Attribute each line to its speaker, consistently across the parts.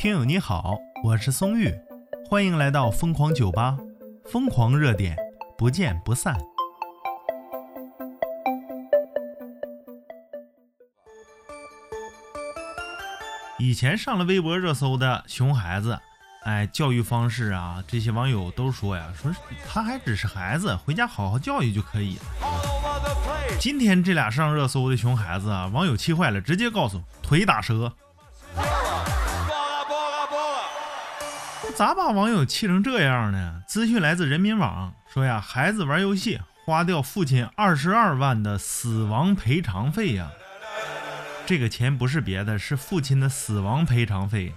Speaker 1: 听友你好，我是松玉，欢迎来到疯狂酒吧，疯狂热点，不见不散。以前上了微博热搜的熊孩子，哎，教育方式啊，这些网友都说呀，说他还只是孩子，回家好好教育就可以了。今天这俩上热搜的熊孩子啊，网友气坏了，直接告诉腿打折。咋把网友气成这样呢？资讯来自人民网，说呀，孩子玩游戏花掉父亲二十二万的死亡赔偿费呀。这个钱不是别的，是父亲的死亡赔偿费。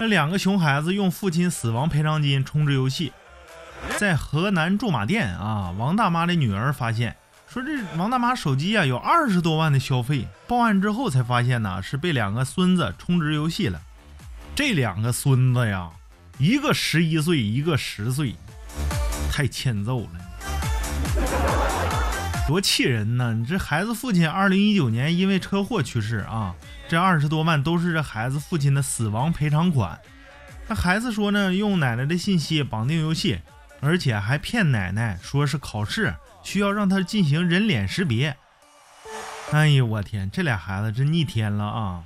Speaker 1: 那两个熊孩子用父亲死亡赔偿金充值游戏，在河南驻马店啊，王大妈的女儿发现，说这王大妈手机啊有二十多万的消费，报案之后才发现呢，是被两个孙子充值游戏了。这两个孙子呀，一个十一岁，一个十岁，太欠揍了，多气人呢！你这孩子父亲二零一九年因为车祸去世啊，这二十多万都是这孩子父亲的死亡赔偿款。那孩子说呢，用奶奶的信息绑定游戏，而且还骗奶奶说是考试需要让他进行人脸识别。哎呦我天，这俩孩子真逆天了啊！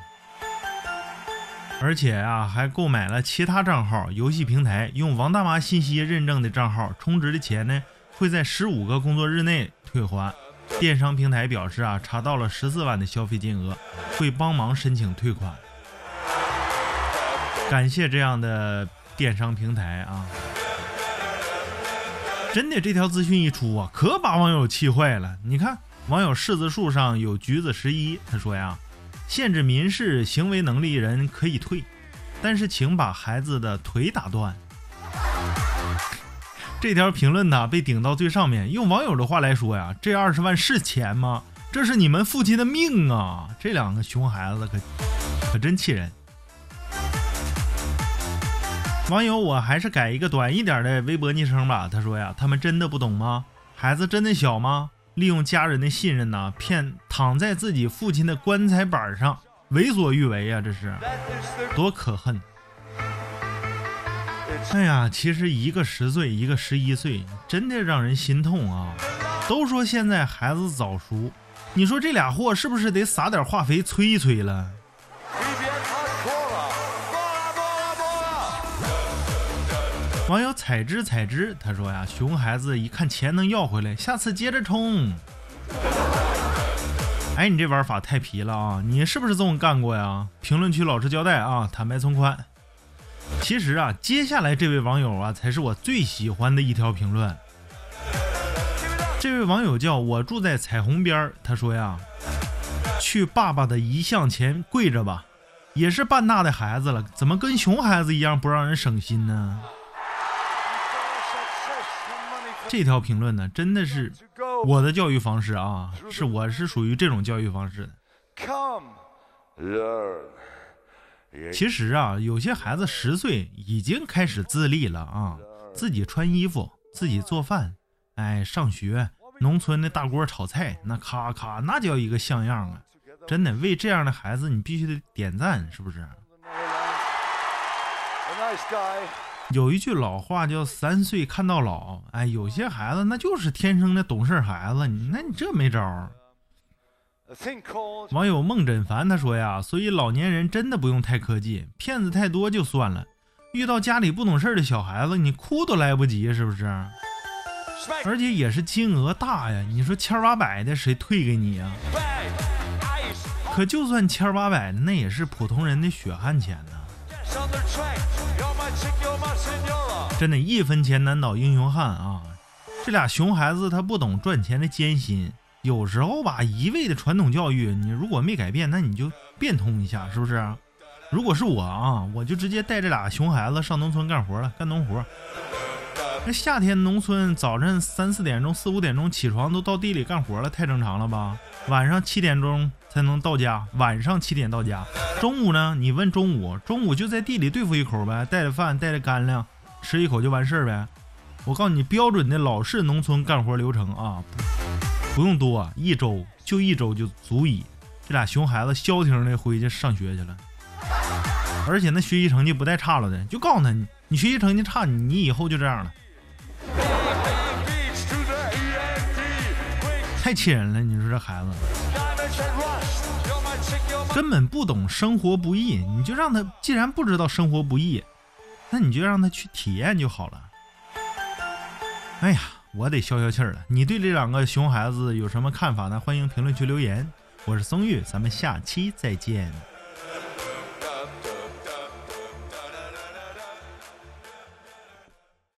Speaker 1: 而且啊，还购买了其他账号游戏平台用王大妈信息认证的账号充值的钱呢，会在十五个工作日内退还。电商平台表示啊，查到了十四万的消费金额，会帮忙申请退款。感谢这样的电商平台啊！真的，这条资讯一出啊，可把网友气坏了。你看，网友柿子树上有橘子十一，他说呀。限制民事行为能力人可以退，但是请把孩子的腿打断。这条评论呢被顶到最上面，用网友的话来说呀，这二十万是钱吗？这是你们父亲的命啊！这两个熊孩子可可真气人。网友，我还是改一个短一点的微博昵称吧。他说呀，他们真的不懂吗？孩子真的小吗？利用家人的信任呐，骗躺在自己父亲的棺材板上为所欲为呀，这是多可恨！哎呀，其实一个十岁，一个十一岁，真的让人心痛啊！都说现在孩子早熟，你说这俩货是不是得撒点化肥催一催了？网友采芝采芝，他说呀，熊孩子一看钱能要回来，下次接着充。哎，你这玩法太皮了啊！你是不是这么干过呀？评论区老实交代啊，坦白从宽。其实啊，接下来这位网友啊，才是我最喜欢的一条评论。这位网友叫我住在彩虹边他说呀，去爸爸的遗像前跪着吧，也是半大的孩子了，怎么跟熊孩子一样不让人省心呢？这条评论呢，真的是我的教育方式啊，是我是属于这种教育方式的。其实啊，有些孩子十岁已经开始自立了啊，自己穿衣服，自己做饭，哎，上学，农村的大锅炒菜，那咔咔那叫一个像样啊！真的，为这样的孩子，你必须得点赞，是不是？有一句老话叫“三岁看到老”，哎，有些孩子那就是天生的懂事孩子，那你这没招儿。网友孟枕凡他说呀，所以老年人真的不用太科技，骗子太多就算了，遇到家里不懂事的小孩子，你哭都来不及，是不是？而且也是金额大呀，你说千八百的谁退给你呀？可就算千八百的，那也是普通人的血汗钱呢。真的，一分钱难倒英雄汉啊！这俩熊孩子他不懂赚钱的艰辛，有时候吧，一味的传统教育，你如果没改变，那你就变通一下，是不是？如果是我啊，我就直接带这俩熊孩子上农村干活了，干农活。那夏天农村早晨三四点钟、四五点钟起床都到地里干活了，太正常了吧？晚上七点钟才能到家，晚上七点到家。中午呢？你问中午，中午就在地里对付一口呗，带着饭，带着干粮，吃一口就完事儿呗。我告诉你，标准的老式农村干活流程啊，不用多，一周就一周就足以。这俩熊孩子消停的回去上学去了，而且那学习成绩不带差了的，就告诉他，你学习成绩差，你以后就这样了，太气人了！你说这孩子根本不懂生活不易，你就让他既然不知道生活不易，那你就让他去体验就好了。哎呀，我得消消气儿了。你对这两个熊孩子有什么看法呢？欢迎评论区留言。我是松玉，咱们下期再见。